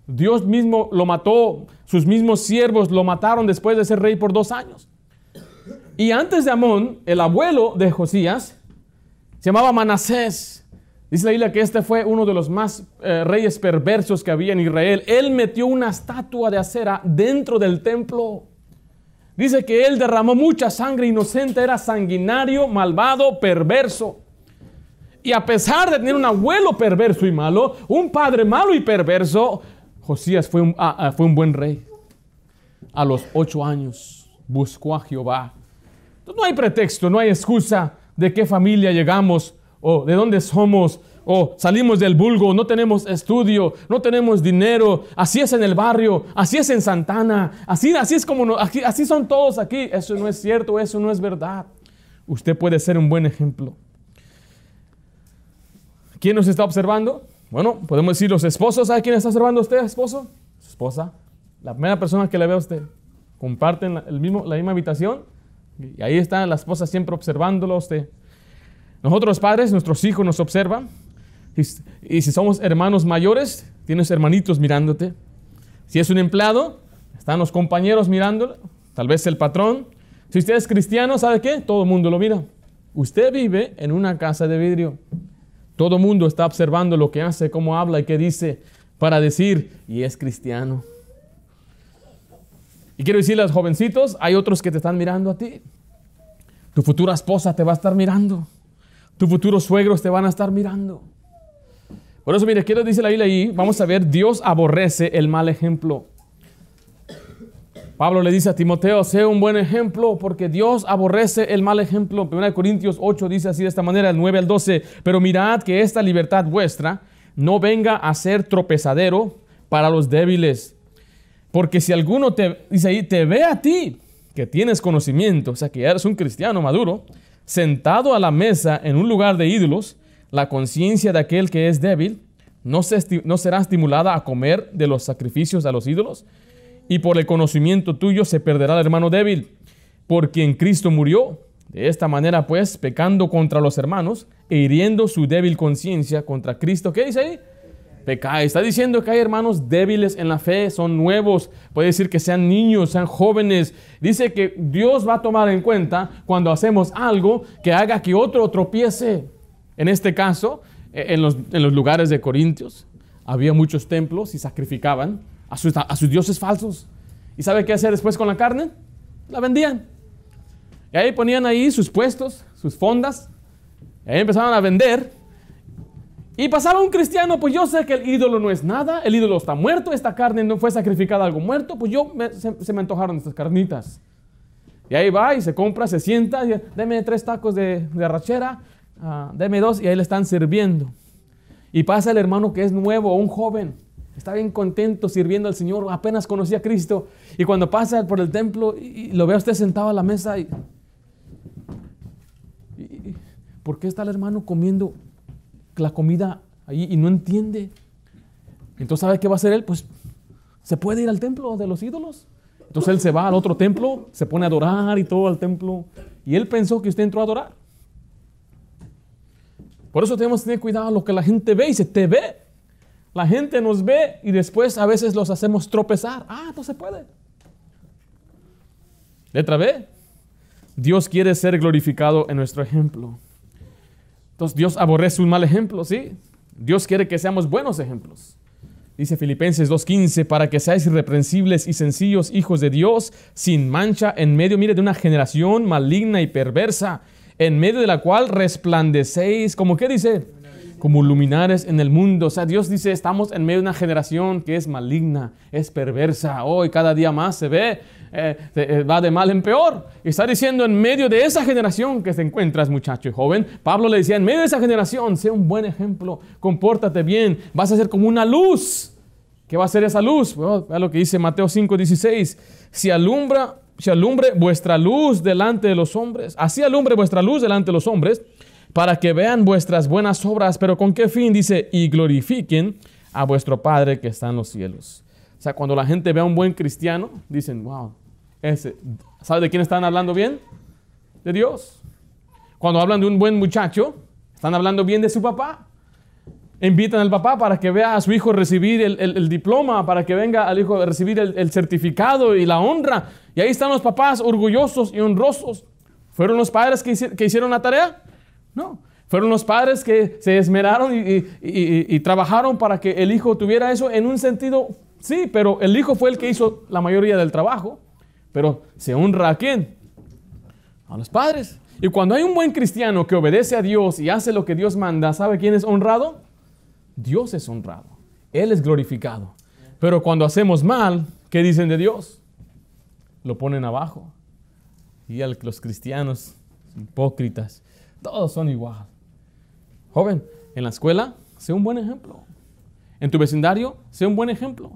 Dios mismo lo mató, sus mismos siervos lo mataron después de ser rey por dos años. Y antes de Amón, el abuelo de Josías se llamaba Manasés. Dice la Biblia que este fue uno de los más eh, reyes perversos que había en Israel. Él metió una estatua de acera dentro del templo. Dice que él derramó mucha sangre inocente, era sanguinario, malvado, perverso. Y a pesar de tener un abuelo perverso y malo, un padre malo y perverso, Josías fue un, ah, ah, fue un buen rey. A los ocho años buscó a Jehová. No hay pretexto, no hay excusa de qué familia llegamos o de dónde somos o salimos del vulgo, no tenemos estudio, no tenemos dinero, así es en el barrio, así es en Santana, así, así es como, aquí, así son todos aquí. Eso no es cierto, eso no es verdad. Usted puede ser un buen ejemplo. ¿Quién nos está observando? Bueno, podemos decir los esposos. ¿Sabe quién está observando usted, esposo? Su esposa. La primera persona que le ve a usted. Comparten el mismo, la misma habitación. Y ahí está la esposa siempre observándolo usted. Nosotros padres, nuestros hijos nos observan. Y, si somos hermanos mayores, tienes hermanitos mirándote. Si es un empleado, están los compañeros mirándolo, tal vez el patrón. Si usted es cristiano, ¿sabe qué? Todo el mundo lo mira. Usted vive en una casa de vidrio. Todo el mundo está observando lo que hace, cómo habla y qué dice para decir, y es cristiano. Y quiero decirle a los jovencitos, hay otros que te están mirando a ti. Tu futura esposa te va a estar mirando. Tu futuros suegros te van a estar mirando. Por eso, mire, quiero dice la Biblia ahí, vamos a ver, Dios aborrece el mal ejemplo. Pablo le dice a Timoteo, sea un buen ejemplo porque Dios aborrece el mal ejemplo. 1 Corintios 8 dice así de esta manera, el 9 al 12, pero mirad que esta libertad vuestra no venga a ser tropezadero para los débiles. Porque si alguno te, dice ahí, te ve a ti, que tienes conocimiento, o sea, que eres un cristiano maduro, sentado a la mesa en un lugar de ídolos, la conciencia de aquel que es débil no, no será estimulada a comer de los sacrificios a los ídolos, y por el conocimiento tuyo se perderá el hermano débil, por quien Cristo murió. De esta manera, pues, pecando contra los hermanos e hiriendo su débil conciencia contra Cristo. ¿Qué dice ahí? Pecáis. Está diciendo que hay hermanos débiles en la fe, son nuevos. Puede decir que sean niños, sean jóvenes. Dice que Dios va a tomar en cuenta cuando hacemos algo que haga que otro tropiece. En este caso, e, en los, lugares de Corintios, había muchos templos y sacrificaban a sus, a sus dioses falsos. ¿Y sabe qué hacer después con la carne? La vendían. Y ahí ponían ahí sus puestos, sus fondas. Y ahí empezaban a vender. Y pasaba un cristiano, pues yo sé que el ídolo no es nada, el ídolo está muerto, esta carne no fue sacrificada algo muerto, pues yo se, me antojaron estas carnitas. Y ahí va y se compra, se sienta, y, deme tres tacos de, de arrachera, Ah, deme dos y ahí le están sirviendo. Y pasa el hermano que es nuevo, un joven, está bien contento sirviendo al Señor, apenas conocía a Cristo. Y cuando pasa por el templo y, lo ve a usted sentado a la mesa y, ¿por qué está el hermano comiendo la comida ahí y no entiende? Entonces, ¿sabe qué va a hacer él? Pues se puede ir al templo de los ídolos. Entonces él se va al otro templo, se pone a adorar y todo al templo. Y él pensó que usted entró a adorar. Por eso tenemos que tener cuidado lo que la gente ve y se te ve. La gente nos ve y después a veces los hacemos tropezar. Ah, no se puede. Letra B. Dios quiere ser glorificado en nuestro ejemplo. Entonces Dios aborrece un mal ejemplo, ¿sí? Dios quiere que seamos buenos ejemplos. Dice Filipenses 2.15, para que seáis irreprensibles y sencillos hijos de Dios, sin mancha, en medio, mire, de una generación maligna y perversa, en medio de la cual resplandecéis, como que dice, como luminares en el mundo. O sea, Dios dice, estamos en medio de una generación que es maligna, es perversa. Hoy cada día más se ve, eh, eh, va de mal en peor. Y está diciendo, en medio de esa generación que te encuentras, muchacho y joven, Pablo le decía, en medio de esa generación, sé un buen ejemplo, compórtate bien, vas a ser como una luz. ¿Qué va a ser esa luz? Bueno, vea lo que dice Mateo 5:16. Si alumbra, si alumbre vuestra luz delante de los hombres, así alumbre vuestra luz delante de los hombres, para que vean vuestras buenas obras, pero con qué fin dice, y glorifiquen a vuestro Padre que está en los cielos. O sea, cuando la gente ve a un buen cristiano, dicen, wow, ese, ¿sabe de quién están hablando bien? De Dios. Cuando hablan de un buen muchacho, están hablando bien de su papá. Invitan al papá para que vea a su hijo recibir el, diploma, para que venga al hijo a recibir el, certificado y la honra. Y ahí están los papás orgullosos y honrosos. ¿Fueron los padres que hicieron la tarea? No. Fueron los padres que se esmeraron y, trabajaron para que el hijo tuviera eso en un sentido, sí, pero el hijo fue el que hizo la mayoría del trabajo. Pero se honra a quién? A los padres. Y cuando hay un buen cristiano que obedece a Dios y hace lo que Dios manda, ¿sabe quién es honrado? Dios es honrado. Él es glorificado. Pero cuando hacemos mal, ¿qué dicen de Dios? Lo ponen abajo. Y los cristianos hipócritas todos son igual. Joven, en la escuela, sé un buen ejemplo. En tu vecindario, sé un buen ejemplo.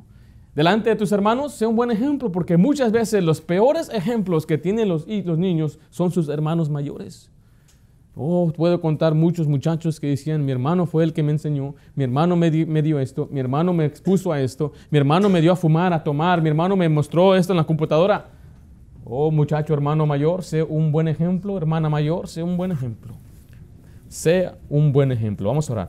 Delante de tus hermanos, sé un buen ejemplo, porque muchas veces los peores ejemplos que tienen los, los niños son sus hermanos mayores. Oh, puedo contar muchos muchachos que decían, mi hermano fue el que me enseñó, mi hermano me, me, dio esto, mi hermano me expuso a esto, mi hermano me dio a fumar, a tomar, mi hermano me mostró esto en la computadora. Oh, muchacho, hermano mayor, sé un buen ejemplo. Hermana mayor, sé un buen ejemplo. Sea un buen ejemplo. Vamos a orar.